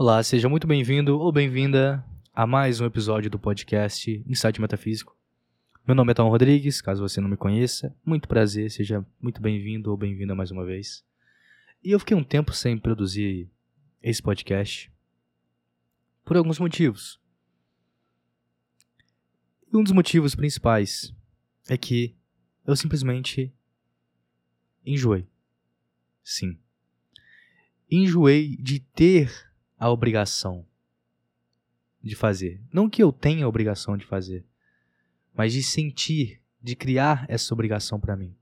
Olá, seja muito bem-vindo ou bem-vinda a mais um episódio do podcast Insight Metafísico. Meu nome é Tom Rodrigues, caso você não me conheça, muito prazer, seja muito bem-vindo ou bem-vinda mais uma vez. E eu fiquei um tempo sem produzir esse podcast por alguns motivos. E um dos motivos principais é que eu simplesmente enjoei. Sim. Enjoei de ter a obrigação de fazer. Não que eu tenha a obrigação de fazer, mas de sentir, de criar essa obrigação para mim.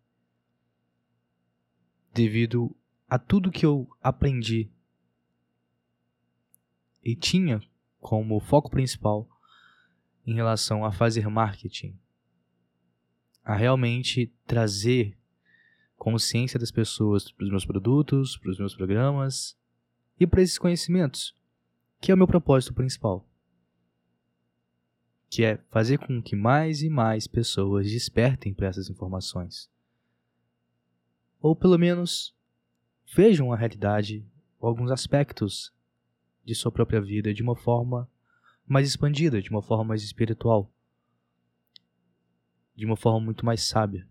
Devido a tudo que eu aprendi e tinha como foco principal em relação a fazer marketing, a realmente trazer consciência das pessoas para os meus produtos, para os meus programas e para esses conhecimentos, que é o meu propósito principal. Que é fazer com que mais e mais pessoas despertem para essas informações. Ou pelo menos vejam a realidade ou alguns aspectos de sua própria vida de uma forma mais expandida, de uma forma mais espiritual, de uma forma muito mais sábia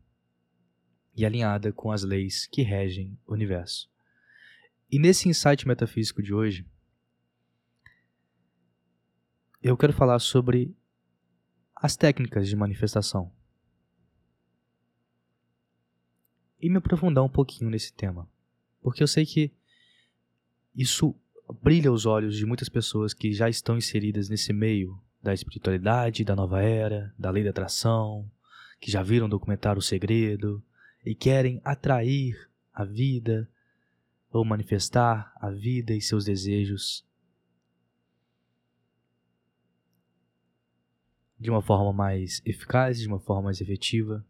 e alinhada com as leis que regem o universo. E nesse insight metafísico de hoje, eu quero falar sobre as técnicas de manifestação. E me aprofundar um pouquinho nesse tema. Porque eu sei que isso brilha os olhos de muitas pessoas que já estão inseridas nesse meio da espiritualidade, da nova era, da lei da atração, que já viram o documentário O Segredo e querem atrair a vida ou manifestar a vida e seus desejos de uma forma mais eficaz, de uma forma mais efetiva.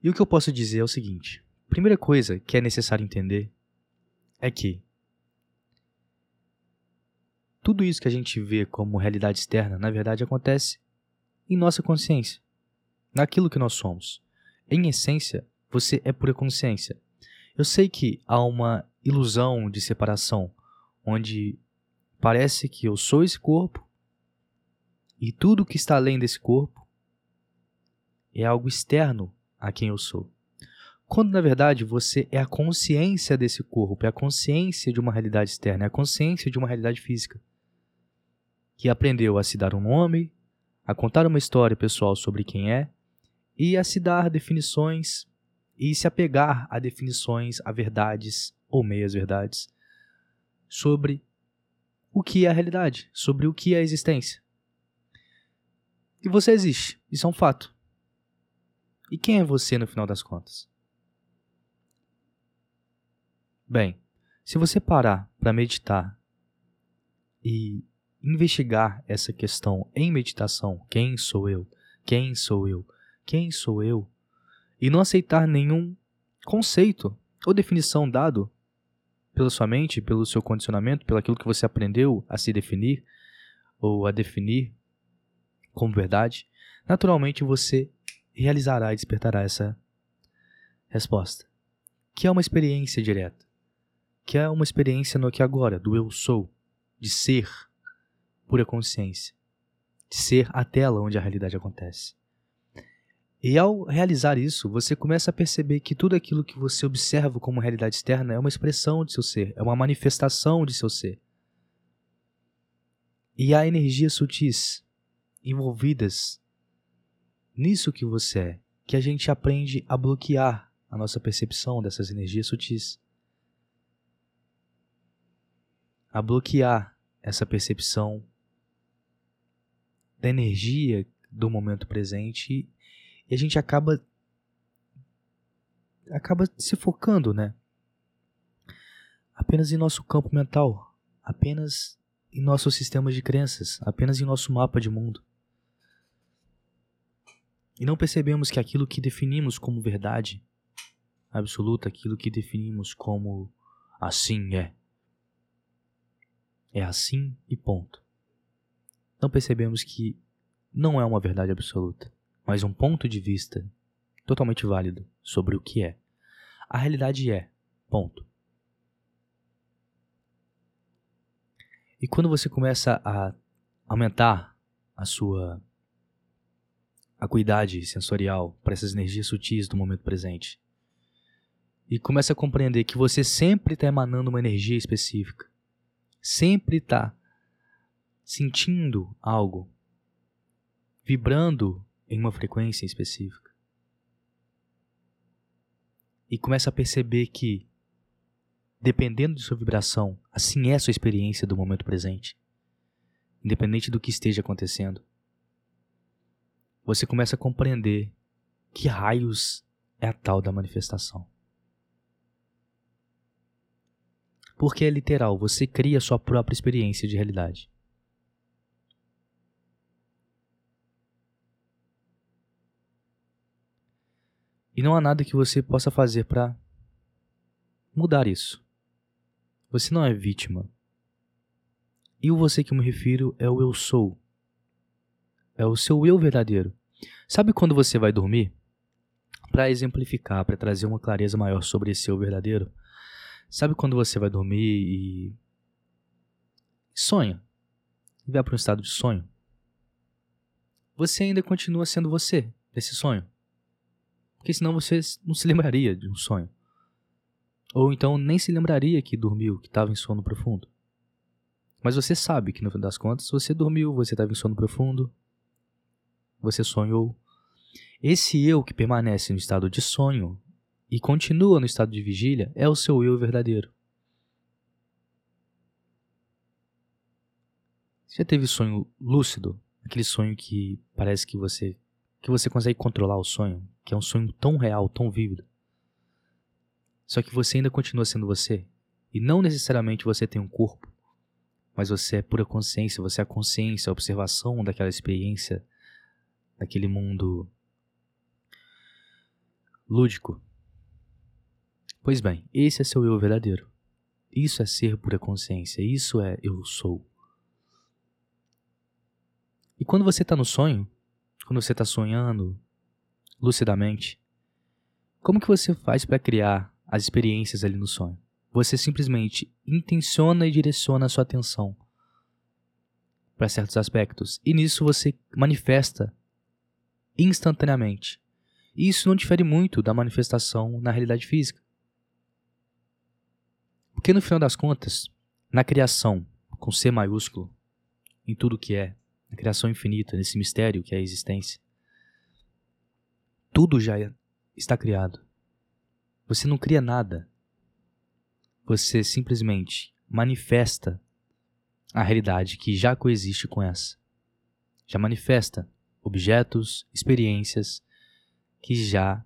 E o que eu posso dizer é o seguinte: primeira coisa que é necessário entender é que tudo isso que a gente vê como realidade externa, na verdade, acontece em nossa consciência, naquilo que nós somos. Em essência, você é pura consciência. Eu sei que há uma ilusão de separação, onde parece que eu sou esse corpo e tudo que está além desse corpo é algo externo a quem eu sou. Quando na verdade você é a consciência desse corpo, é a consciência de uma realidade externa, é a consciência de uma realidade física, que aprendeu a se dar um nome, a contar uma história pessoal sobre quem é e a se dar definições e se apegar a definições, a verdades ou meias-verdades sobre o que é a realidade, sobre o que é a existência. E você existe, isso é um fato. E quem é você no final das contas? Bem, se você parar para meditar e investigar essa questão em meditação, quem sou eu? Quem sou eu? Quem sou eu? E não aceitar nenhum conceito ou definição dado pela sua mente, pelo seu condicionamento, pelo aquilo que você aprendeu a se definir ou a definir como verdade, naturalmente você realizará e despertará essa resposta, que é uma experiência direta, que é uma experiência no aqui agora, do eu sou, de ser pura consciência, de ser a tela onde a realidade acontece. E ao realizar isso, você começa a perceber que tudo aquilo que você observa como realidade externa é uma expressão de seu ser, é uma manifestação de seu ser. E há energias sutis envolvidas nisso que você é, que a gente aprende a bloquear a nossa percepção dessas energias sutis. A bloquear essa percepção da energia do momento presente e a gente acaba acaba se focando, né? Apenas em nosso campo mental, apenas em nossos sistemas de crenças, apenas em nosso mapa de mundo. E não percebemos que aquilo que definimos como verdade absoluta, aquilo que definimos como assim é, é assim e ponto. Não percebemos que não é uma verdade absoluta mas um ponto de vista totalmente válido sobre o que é. A realidade é, ponto. E quando você começa a aumentar a sua acuidade sensorial para essas energias sutis do momento presente, e começa a compreender que você sempre está emanando uma energia específica, sempre está sentindo algo, vibrando em uma frequência específica. E começa a perceber que, dependendo de sua vibração, assim é a sua experiência do momento presente, independente do que esteja acontecendo. Você começa a compreender que raios é a tal da manifestação. Porque é literal, você cria sua própria experiência de realidade. E não há nada que você possa fazer para mudar isso. Você não é vítima. E o você que eu me refiro é o eu sou. É o seu eu verdadeiro. Sabe quando você vai dormir? Para exemplificar, para trazer uma clareza maior sobre esse eu verdadeiro, Sabe quando você vai dormir e sonha? E vai para um estado de sonho? Você ainda continua sendo você nesse sonho. Porque senão você não se lembraria de um sonho. Ou então nem se lembraria que dormiu, que estava em sono profundo. Mas você sabe que no fim das contas você dormiu, você estava em sono profundo, você sonhou. Esse eu que permanece no estado de sonho e continua no estado de vigília é o seu eu verdadeiro. Você já teve sonho lúcido? Aquele sonho que parece que você que você consegue controlar o sonho, que é um sonho tão real, tão vívido. Só que você ainda continua sendo você, e não necessariamente você tem um corpo, mas você é pura consciência, você é a consciência, a observação daquela experiência, daquele mundo lúdico Pois bem, esse é seu eu verdadeiro. Isso é ser pura consciência, isso é eu sou. E quando você está no sonho, quando você está sonhando lucidamente, como que você faz para criar as experiências ali no sonho? Você simplesmente intenciona e direciona a sua atenção para certos aspectos, e nisso você manifesta instantaneamente. E isso não difere muito da manifestação na realidade física. Porque no final das contas, na criação, com C maiúsculo, em tudo que é, na criação infinita, nesse mistério que é a existência, tudo já está criado. Você não cria nada. Você simplesmente manifesta a realidade que já coexiste com essa. Já manifesta objetos, experiências que já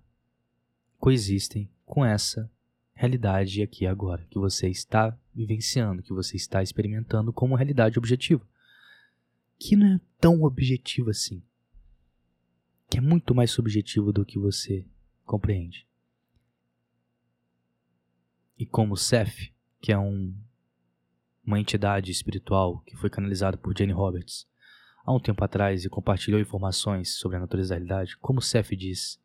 coexistem com essa realidade aqui agora, que você está vivenciando, que você está experimentando como realidade objetiva. Que não é tão objetivo assim. Que é muito mais subjetivo do que você compreende. E como Seth, que é um, uma entidade espiritual que foi canalizada por Jane Roberts há um tempo atrás e compartilhou informações sobre a natureza da realidade, como Seth diz,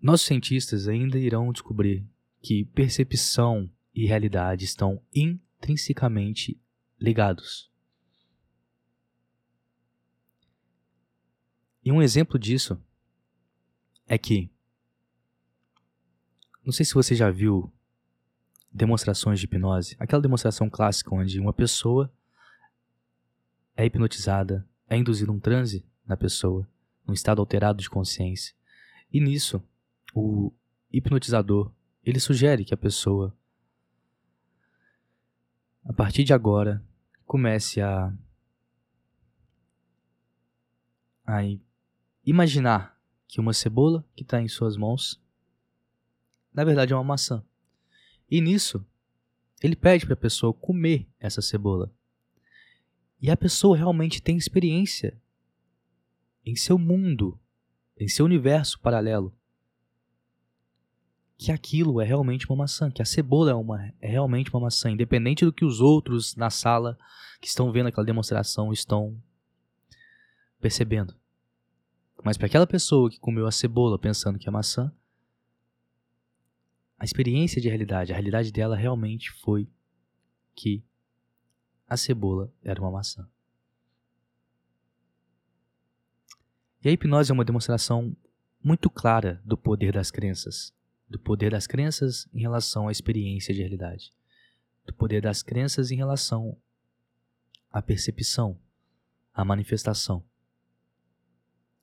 nossos cientistas ainda irão descobrir que percepção e realidade estão intrinsecamente ligados. E um exemplo disso é que não sei se você já viu demonstrações de hipnose, aquela demonstração clássica onde uma pessoa é hipnotizada, é induzido um transe na pessoa, num estado alterado de consciência. E nisso, o hipnotizador, ele sugere que a pessoa a partir de agora comece a a imaginar que uma cebola que está em suas mãos na verdade é uma maçã. E nisso, ele pede para a pessoa comer essa cebola. E a pessoa realmente tem experiência em seu mundo, em seu universo paralelo que aquilo é realmente uma maçã, que a cebola é, uma, é realmente uma maçã, independente do que os outros na sala que estão vendo aquela demonstração estão percebendo. Mas para aquela pessoa que comeu a cebola pensando que é maçã, a experiência de realidade, a realidade dela realmente foi que a cebola era uma maçã. E a hipnose é uma demonstração muito clara do poder das crenças, do poder das crenças em relação à experiência de realidade, do poder das crenças em relação à percepção, à manifestação.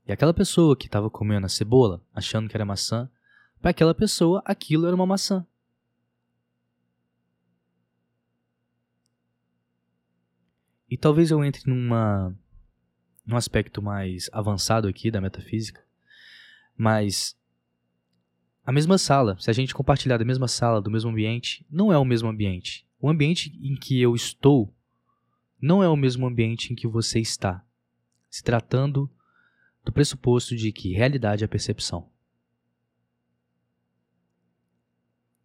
E aquela pessoa que estava comendo a cebola, achando que era maçã, para aquela pessoa aquilo era uma maçã. E talvez eu entre numa num aspecto mais avançado aqui da metafísica, mas a mesma sala, se a gente compartilhar da mesma sala, do mesmo ambiente, não é o mesmo ambiente. O ambiente em que eu estou não é o mesmo ambiente em que você está, se tratando do pressuposto de que realidade é percepção.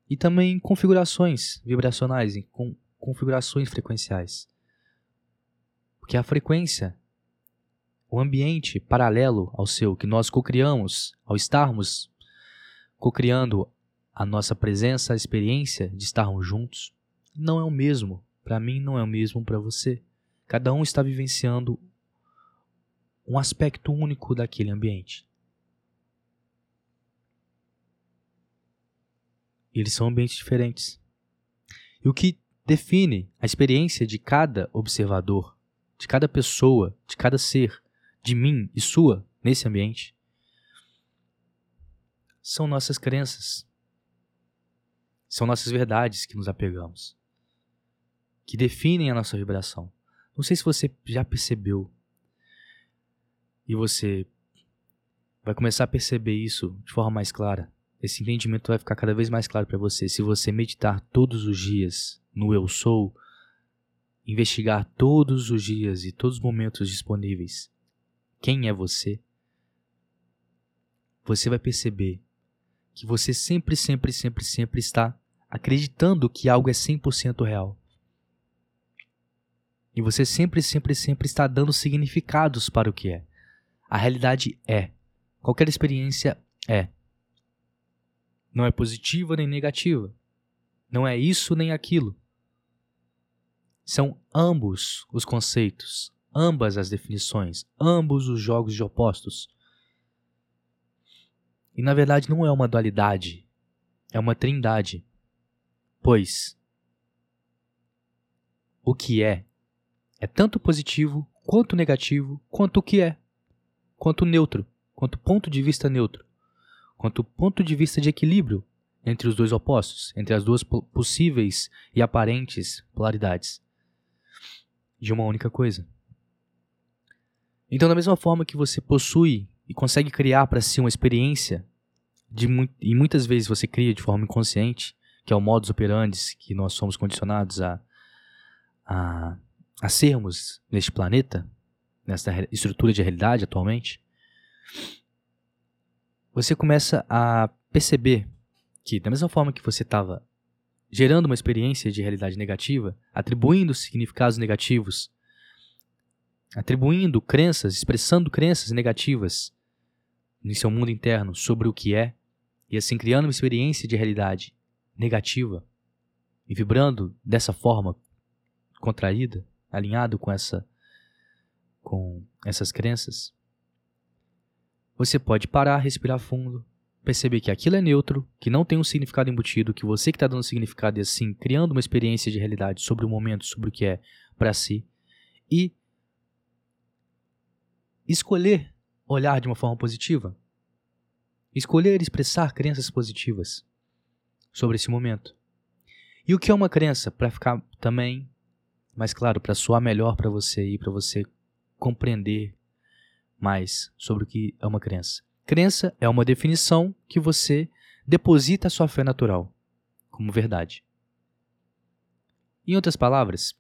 E também configurações vibracionais, com configurações frequenciais. Porque a frequência, o ambiente paralelo ao seu que nós cocriamos ao estarmos cocriando a nossa presença, a experiência de estarmos juntos, não é o mesmo. Para mim, não é o mesmo para você. Cada um está vivenciando um aspecto único daquele ambiente. Eles são ambientes diferentes. E o que define a experiência de cada observador, de cada pessoa, de cada ser, de mim e sua nesse ambiente, são nossas crenças. São nossas verdades que nos apegamos, que definem a nossa vibração. Não sei se você já percebeu e você vai começar a perceber isso de forma mais clara. Esse entendimento vai ficar cada vez mais claro para você se você meditar todos os dias no Eu Sou, investigar todos os dias e todos os momentos disponíveis quem é você, você vai perceber que você sempre, sempre, sempre, sempre está acreditando que algo é 100% real. E você sempre, sempre, sempre está dando significados para o que é. A realidade é. Qualquer experiência é. Não é positiva nem negativa. Não é isso nem aquilo. São ambos os conceitos, ambas as definições, ambos os jogos de opostos. E na verdade não é uma dualidade, é uma trindade. Pois o que é é tanto positivo quanto negativo, quanto o que é, quanto neutro, quanto ponto de vista neutro, quanto ponto de vista de equilíbrio entre os dois opostos, entre as duas possíveis e aparentes polaridades de uma única coisa. Então, da mesma forma que você possui e consegue criar para si uma experiência, de e muitas vezes você cria de forma inconsciente, que é o modus operandi que nós somos condicionados a, a, a sermos neste planeta, nessa estrutura de realidade atualmente, você começa a perceber que, da mesma forma que você estava gerando uma experiência de realidade negativa, atribuindo significados negativos atribuindo crenças, expressando crenças negativas em seu mundo interno sobre o que é, e assim criando uma experiência de realidade negativa e vibrando dessa forma contraída, alinhado com essa com essas crenças, você pode parar, respirar fundo, perceber que aquilo é neutro, que não tem um significado embutido, que você que está dando significado e assim criando uma experiência de realidade sobre o momento, sobre o que é para si, e escolher olhar de uma forma positiva, escolher expressar crenças positivas sobre esse momento. E o que é uma crença? Para ficar também mais claro, para soar melhor para você e para você compreender mais sobre o que é uma crença. Crença é uma definição que você deposita a sua fé natural como verdade. Em outras palavras,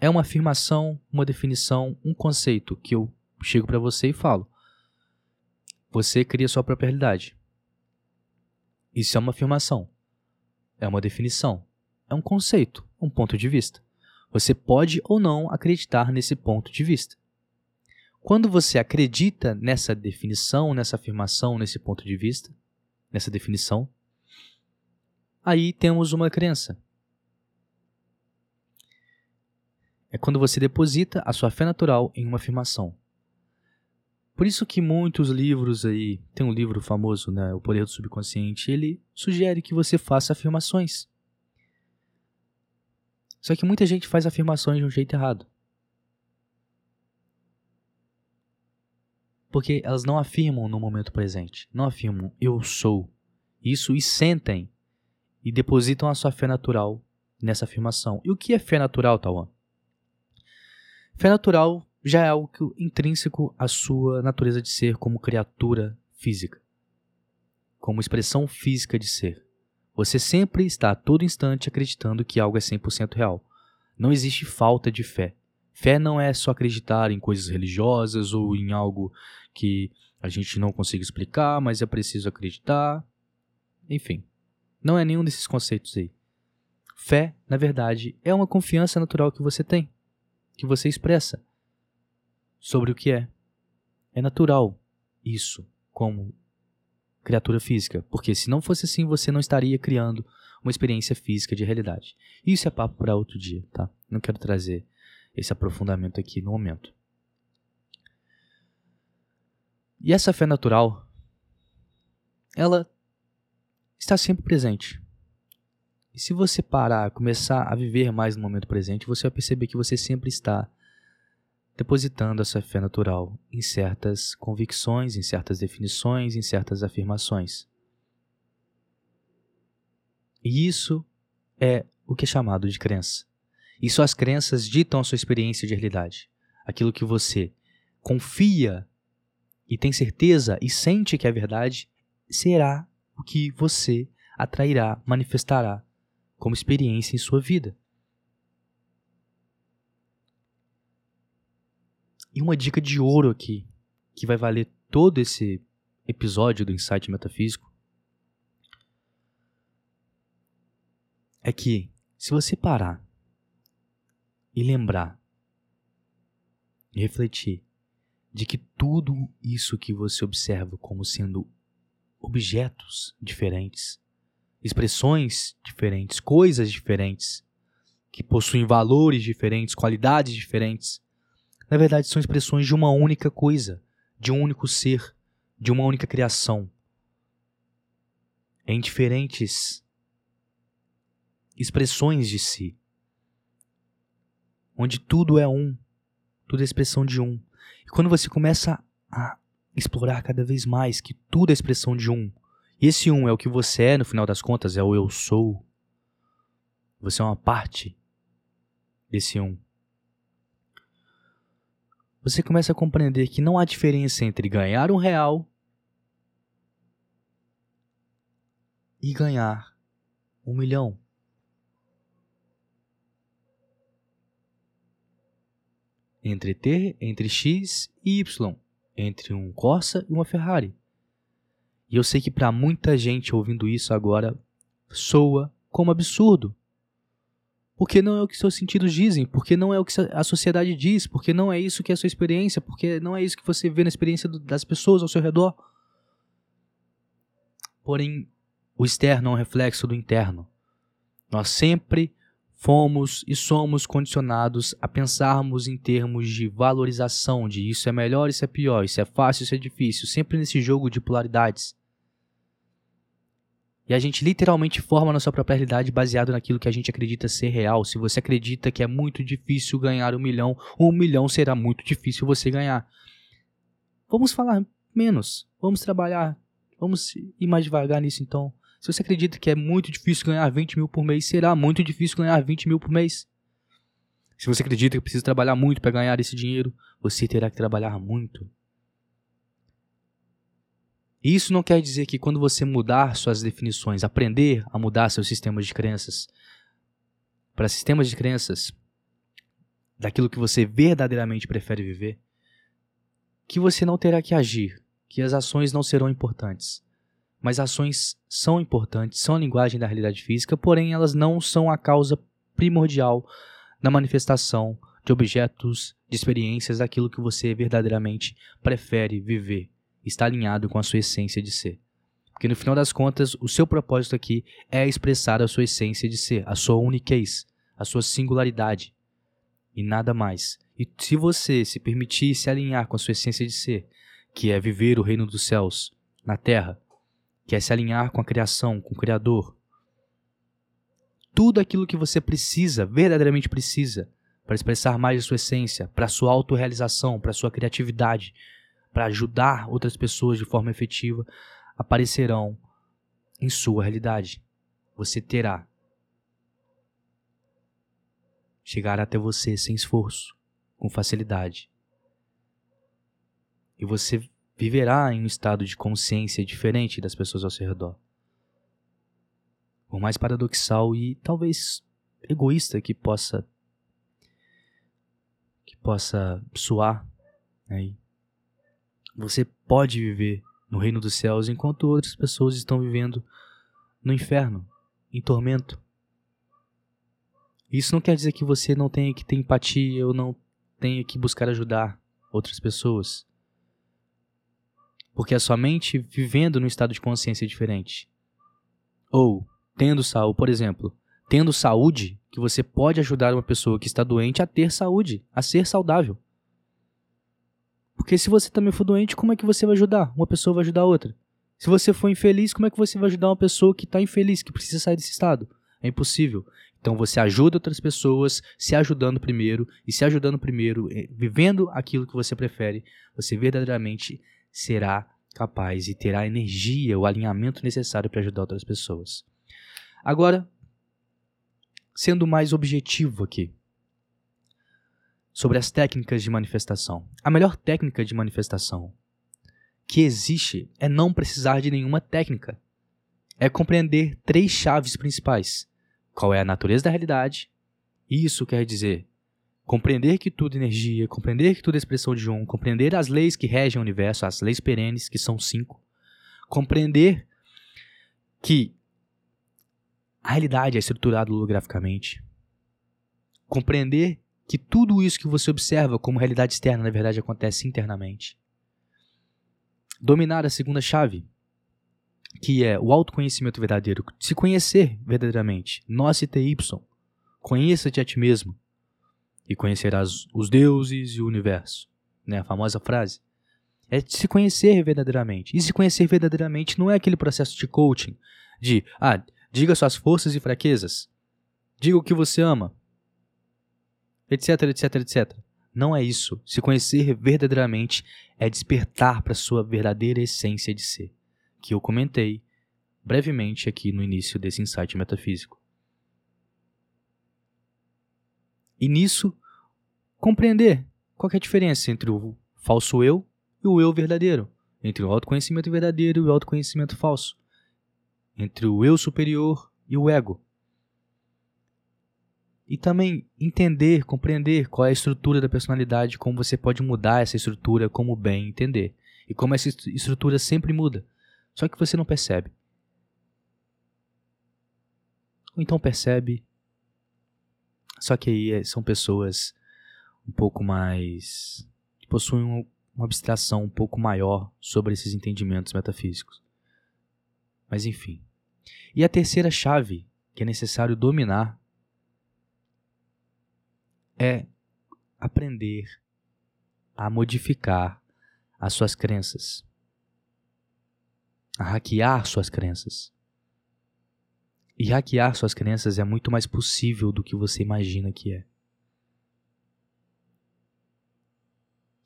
é uma afirmação, uma definição, um conceito que eu chego para você e falo: você cria sua própria realidade. Isso é uma afirmação, é uma definição, é um conceito, um ponto de vista. Você pode ou não acreditar nesse ponto de vista. Quando você acredita nessa definição, nessa afirmação, nesse ponto de vista, nessa definição, aí temos uma crença. é quando você deposita a sua fé natural em uma afirmação. Por isso que muitos livros aí, tem um livro famoso, né, O Poder do Subconsciente, ele sugere que você faça afirmações. Só que muita gente faz afirmações de um jeito errado. Porque elas não afirmam no momento presente, não afirmam eu sou. Isso e sentem e depositam a sua fé natural nessa afirmação. E o que é fé natural, Tawan? Fé natural já é algo intrínseco à sua natureza de ser como criatura física, como expressão física de ser. Você sempre está a todo instante acreditando que algo é 100% real. Não existe falta de fé. Fé não é só acreditar em coisas religiosas ou em algo que a gente não consegue explicar, mas é preciso acreditar. Enfim, não é nenhum desses conceitos aí. Fé, na verdade, é uma confiança natural que você tem, que você expressa sobre o que é. É natural isso como criatura física, porque se não fosse assim, você não estaria criando uma experiência física de realidade. Isso é papo para outro dia, tá? Não quero trazer esse aprofundamento aqui no momento. E essa fé natural, ela está sempre presente. E se você parar, começar a viver mais no momento presente, você vai perceber que você sempre está depositando a sua fé natural em certas convicções, em certas definições, em certas afirmações. E isso é o que é chamado de crença. E suas crenças ditam a sua experiência de realidade. Aquilo que você confia e tem certeza e sente que é verdade, será o que você atrairá, manifestará como experiência em sua vida. E uma dica de ouro aqui, que vai valer todo esse episódio do Insight Metafísico, é que se você parar e lembrar refletir de que tudo isso que você observa como sendo objetos diferentes, expressões diferentes, coisas diferentes, que possuem valores diferentes, qualidades diferentes, na verdade são expressões de uma única coisa, de um único ser, de uma única criação. Em diferentes expressões de si. Onde tudo é um, tudo é expressão de um. E quando você começa a explorar cada vez mais que tudo é expressão de um, e esse um é o que você é, no final das contas, é o eu sou. Você é uma parte desse um você começa a compreender que não há diferença entre ganhar um real e ganhar um milhão. Entre ter entre X e Y, entre um Corsa e uma Ferrari. E eu sei que para muita gente ouvindo isso agora soa como absurdo. Porque não é o que seus sentidos dizem, porque não é o que a sociedade diz, porque não é isso que é a sua experiência, porque não é isso que você vê na experiência das pessoas ao seu redor. Porém, o externo é um reflexo do interno. Nós sempre fomos e somos condicionados a pensarmos em termos de valorização, de isso é melhor, isso é pior, isso é fácil, isso é difícil, sempre nesse jogo de polaridades. E a gente literalmente forma nossa própria realidade baseado naquilo que a gente acredita ser real. Se você acredita que é muito difícil ganhar um milhão, um milhão será muito difícil você ganhar. Vamos falar menos. Vamos trabalhar. Vamos ir mais devagar nisso então. Se você acredita que é muito difícil ganhar 20 mil por mês, será muito difícil ganhar 20 mil por mês. Se você acredita que precisa trabalhar muito para ganhar esse dinheiro, você terá que trabalhar muito isso não quer dizer que quando você mudar suas definições, aprender a mudar seus sistemas de crenças para sistemas de crenças daquilo que você verdadeiramente prefere viver, que você não terá que agir, que as ações não serão importantes. Mas ações são importantes, são a linguagem da realidade física, porém elas não são a causa primordial na manifestação de objetos, de experiências daquilo que você verdadeiramente prefere viver está alinhado com a sua essência de ser. Porque no final das contas, o seu propósito aqui é expressar a sua essência de ser, a sua uniquez, a sua singularidade. e nada mais. E se você se permitir se alinhar com a sua essência de ser, que é viver o reino dos céus na terra, que é se alinhar com a criação, com o Criador, tudo aquilo que você precisa, verdadeiramente precisa, para expressar mais a sua essência, para a sua autorrealização, para a sua criatividade, para ajudar outras pessoas de forma efetiva, aparecerão em sua realidade. Você terá. Chegar até você sem esforço, com facilidade. E você viverá em um estado de consciência diferente das pessoas ao seu redor. Por mais paradoxal e talvez egoísta que possa que possa soar aí. Né? Você pode viver no reino dos céus enquanto outras pessoas estão vivendo no inferno, em tormento. Isso não quer dizer que você não tenha que ter empatia ou não tenha que buscar ajudar outras pessoas. Porque é somente vivendo num estado de consciência diferente. Ou tendo saúde, por exemplo, tendo saúde, que você pode ajudar uma pessoa que está doente a ter saúde, a ser saudável. Porque se você também for doente, como é que você vai ajudar? Uma pessoa vai ajudar a outra. Se você for infeliz, como é que você vai ajudar uma pessoa que está infeliz, que precisa sair desse estado? É impossível. Então você ajuda outras pessoas se ajudando primeiro, e se ajudando primeiro, eh, vivendo aquilo que você prefere, você verdadeiramente será capaz e terá a energia, o alinhamento necessário para ajudar outras pessoas. Agora, sendo mais objetivo aqui, sobre as técnicas de manifestação. A melhor técnica de manifestação que existe é não precisar de nenhuma técnica. É compreender três chaves principais: qual é a natureza da realidade. Isso quer dizer compreender que tudo é energia, compreender que tudo é expressão de um, compreender as leis que regem o universo, as leis perenes, que são cinco, compreender que a realidade é estruturada holograficamente, compreender que tudo isso que você observa como realidade externa, na verdade, acontece internamente. Dominar a segunda chave, que é o autoconhecimento verdadeiro, se conhecer verdadeiramente, nós e Y, conheça-te a ti mesmo e conhecerás os deuses e o universo, né? A famosa frase. É se conhecer verdadeiramente. E se conhecer verdadeiramente não é aquele processo de coaching de, ah, diga suas forças e fraquezas, diga o que você ama, etc, etc, etc. Não é isso. Se conhecer verdadeiramente é despertar para sua verdadeira essência de ser, que eu comentei brevemente aqui no início desse insight metafísico. E nisso, compreender qual é a diferença entre o falso eu e o eu verdadeiro, entre o autoconhecimento verdadeiro e o autoconhecimento falso, entre o eu superior e o ego e também entender, compreender qual é a estrutura da personalidade, como você pode mudar essa estrutura como bem entender. E como essa estrutura sempre muda. Só que você não percebe. Ou então percebe. Só que aí é, são pessoas um pouco mais. que possuem uma abstração um pouco maior sobre esses entendimentos metafísicos. Mas enfim. E a terceira chave que é necessário dominar é aprender a modificar as suas crenças, a hackear suas crenças. E hackear suas crenças é muito mais possível do que você imagina que é.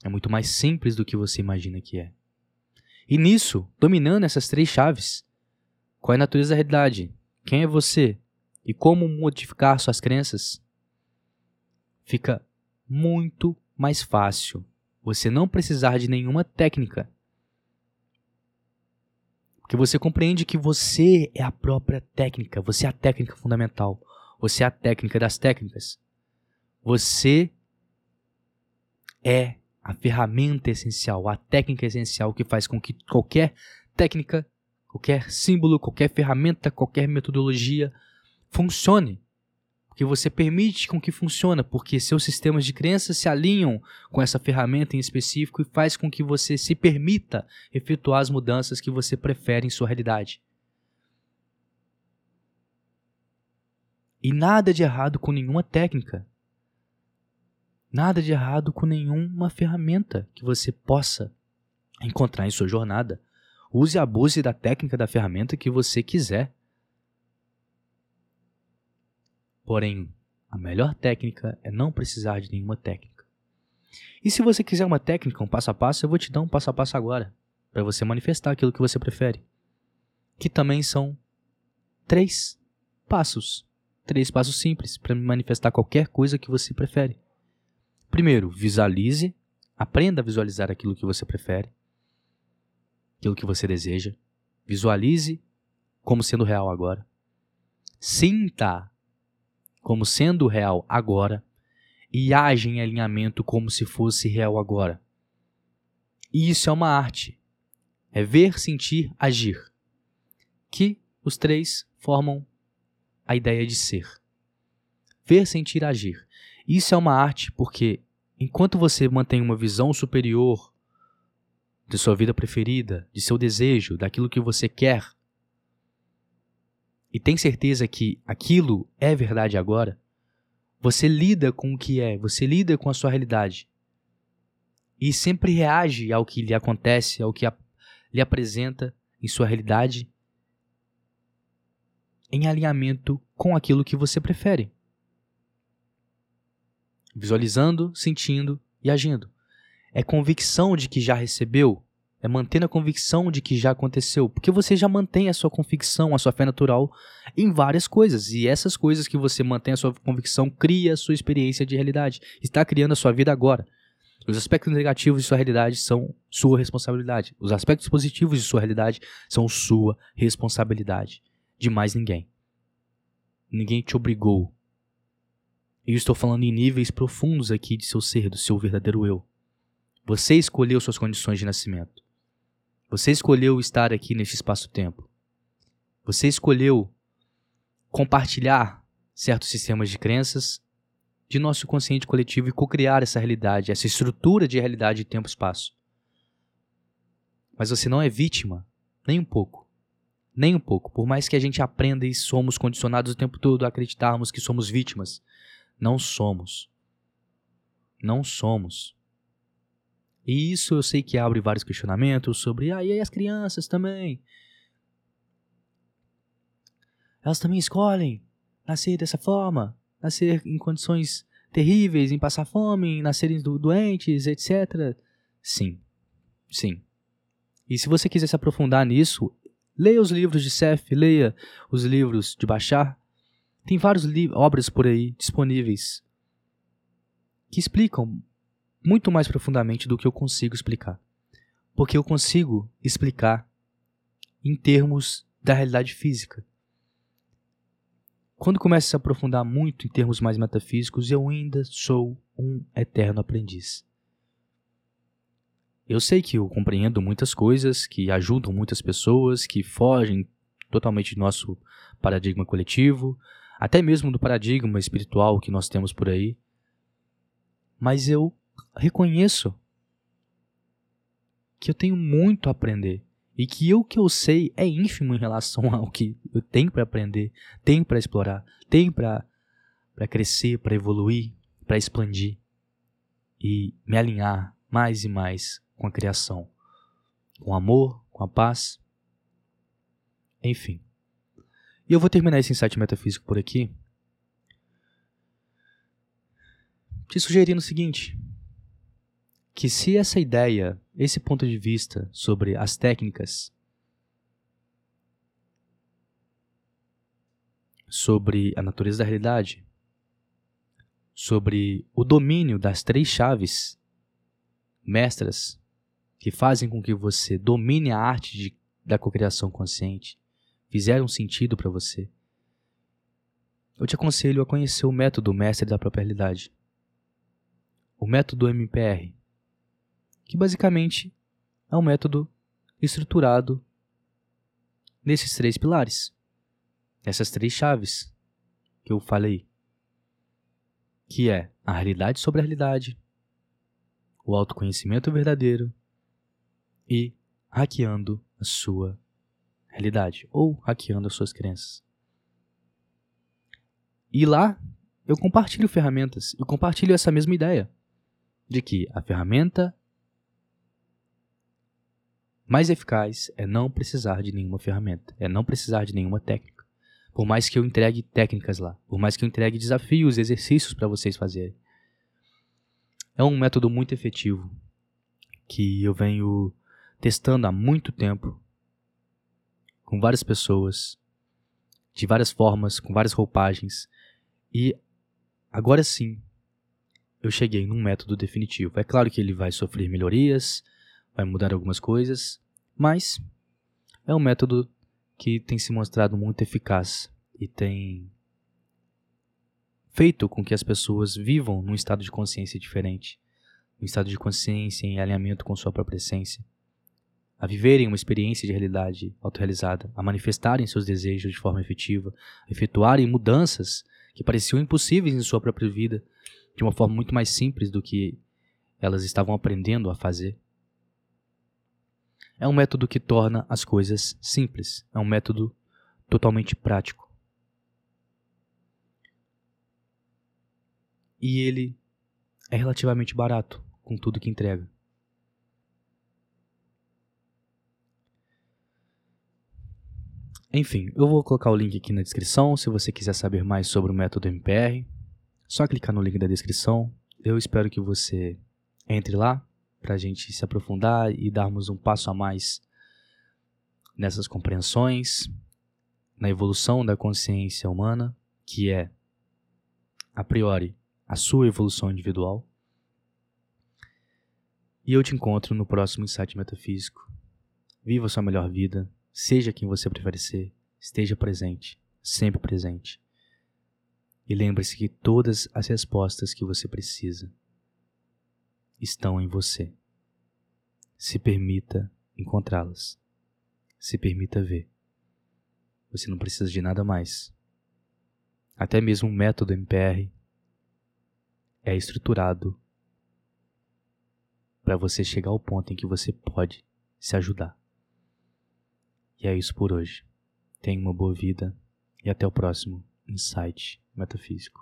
É muito mais simples do que você imagina que é. E nisso, dominando essas três chaves, qual é a natureza da realidade? Quem é você? E como modificar suas crenças? fica muito mais fácil você não precisar de nenhuma técnica. Porque você compreende que você é a própria técnica, você é a técnica fundamental, você é a técnica das técnicas. Você é a ferramenta essencial, a técnica essencial que faz com que qualquer técnica, qualquer símbolo, qualquer ferramenta, qualquer metodologia funcione que você permite com que funcione, porque seus sistemas de crenças se alinham com essa ferramenta em específico e faz com que você se permita efetuar as mudanças que você prefere em sua realidade. E nada de errado com nenhuma técnica. Nada de errado com nenhuma ferramenta que você possa encontrar em sua jornada. Use e abuse da técnica da ferramenta que você quiser. Porém, a melhor técnica é não precisar de nenhuma técnica. E se você quiser uma técnica, um passo a passo, eu vou te dar um passo a passo agora, para você manifestar aquilo que você prefere. Que também são três passos. Três passos simples para manifestar qualquer coisa que você prefere. Primeiro, visualize, aprenda a visualizar aquilo que você prefere, aquilo que você deseja. Visualize como sendo real agora. Sinta como sendo real agora e age em alinhamento como se fosse real agora. E isso é uma arte. É ver, sentir, agir. Que os três formam a ideia de ser. Ver, sentir, agir. Isso é uma arte porque enquanto você mantém uma visão superior de sua vida preferida, de seu desejo, daquilo que você quer, e tem certeza que aquilo é verdade agora, você lida com o que é, você lida com a sua realidade. E sempre reage ao que lhe acontece, ao que lhe apresenta em sua realidade, em alinhamento com aquilo que você prefere. Visualizando, sentindo e agindo. É convicção de que já recebeu, é mantendo a convicção de que já aconteceu, porque você já mantém a sua convicção, a sua fé natural em várias coisas, e essas coisas que você mantém a sua convicção cria a sua experiência de realidade, está criando a sua vida agora. Os aspectos negativos de sua realidade são sua responsabilidade. Os aspectos positivos de sua realidade são sua responsabilidade. De mais ninguém. Ninguém te obrigou. Eu estou falando em níveis profundos aqui de seu ser, do seu verdadeiro eu. Você escolheu suas condições de nascimento. Você escolheu estar aqui neste espaço-tempo. Você escolheu compartilhar certos sistemas de crenças de nosso consciente coletivo e co-criar essa realidade, essa estrutura de realidade de tempo e espaço. Mas você não é vítima, nem um pouco. Nem um pouco. Por mais que a gente aprenda e somos condicionados o tempo todo a acreditarmos que somos vítimas, não somos. Não somos. E isso eu sei que abre vários questionamentos sobre, ah, e as crianças também? Elas também escolhem nascer dessa forma, nascer em condições terríveis, em passar fome, em nascerem do doentes, etc. Sim, sim. E se você quiser se aprofundar nisso, leia os livros de Seth, leia os livros de Bachar. Tem várias obras por aí disponíveis que explicam muito mais profundamente do que eu consigo explicar. Porque eu consigo explicar em termos da realidade física. Quando começo a se aprofundar muito em termos mais metafísicos, eu ainda sou um eterno aprendiz. Eu sei que eu compreendo muitas coisas, que ajudam muitas pessoas, que fogem totalmente do nosso paradigma coletivo, até mesmo do paradigma espiritual que nós temos por aí. Mas eu reconheço que eu tenho muito a aprender e que o que eu sei é ínfimo em relação ao que eu tenho para aprender, tenho para explorar, tenho para crescer, para evoluir, para expandir e me alinhar mais e mais com a criação, com amor, com a paz, enfim. E eu vou terminar esse insight metafísico por aqui, te sugerindo o seguinte: que se essa ideia, esse ponto de vista sobre as técnicas, sobre a natureza da realidade, sobre o domínio das três chaves mestras que fazem com que você domine a arte de, da cocriação consciente, fizeram sentido para você, eu te aconselho a conhecer o método mestre da própria realidade. O método MPR, que basicamente é um método estruturado nesses três pilares, essas três chaves que eu falei, que é a realidade sobre a realidade, o autoconhecimento verdadeiro e hackeando a sua realidade ou hackeando as suas crenças. E lá eu compartilho ferramentas, eu compartilho essa mesma ideia de que a ferramenta mais eficaz é não precisar de nenhuma ferramenta, é não precisar de nenhuma técnica. Por mais que eu entregue técnicas lá, por mais que eu entregue desafios, exercícios para vocês fazerem. É um método muito efetivo que eu venho testando há muito tempo com várias pessoas, de várias formas, com várias roupagens. E agora sim, eu cheguei num método definitivo. É claro que ele vai sofrer melhorias, vai mudar algumas coisas, mas é um método que tem se mostrado muito eficaz e tem feito com que as pessoas vivam num estado de consciência diferente, num estado de consciência em alinhamento com sua própria essência, a viverem uma experiência de realidade autorrealizada, a manifestarem seus desejos de forma efetiva, a efetuarem mudanças que pareciam impossíveis em sua própria vida de uma forma muito mais simples do que elas estavam aprendendo a fazer. É um método que torna as coisas simples. É um método totalmente prático. E ele é relativamente barato com tudo que entrega. Enfim, eu vou colocar o link aqui na descrição se você quiser saber mais sobre o método MPR. Só clicar no link da descrição. Eu espero que você entre lá para a gente se aprofundar e darmos um passo a mais nessas compreensões, na evolução da consciência humana, que é, a priori, a sua evolução individual. E eu te encontro no próximo Insight Metafísico. Viva sua melhor vida, seja quem você prefere ser, esteja presente, sempre presente. E lembre-se que todas as respostas que você precisa estão em você. Se permita encontrá-las. Se permita ver. Você não precisa de nada mais. Até mesmo o método MPR é estruturado para você chegar ao ponto em que você pode se ajudar. E é isso por hoje. Tenha uma boa vida e até o próximo Insight Metafísico.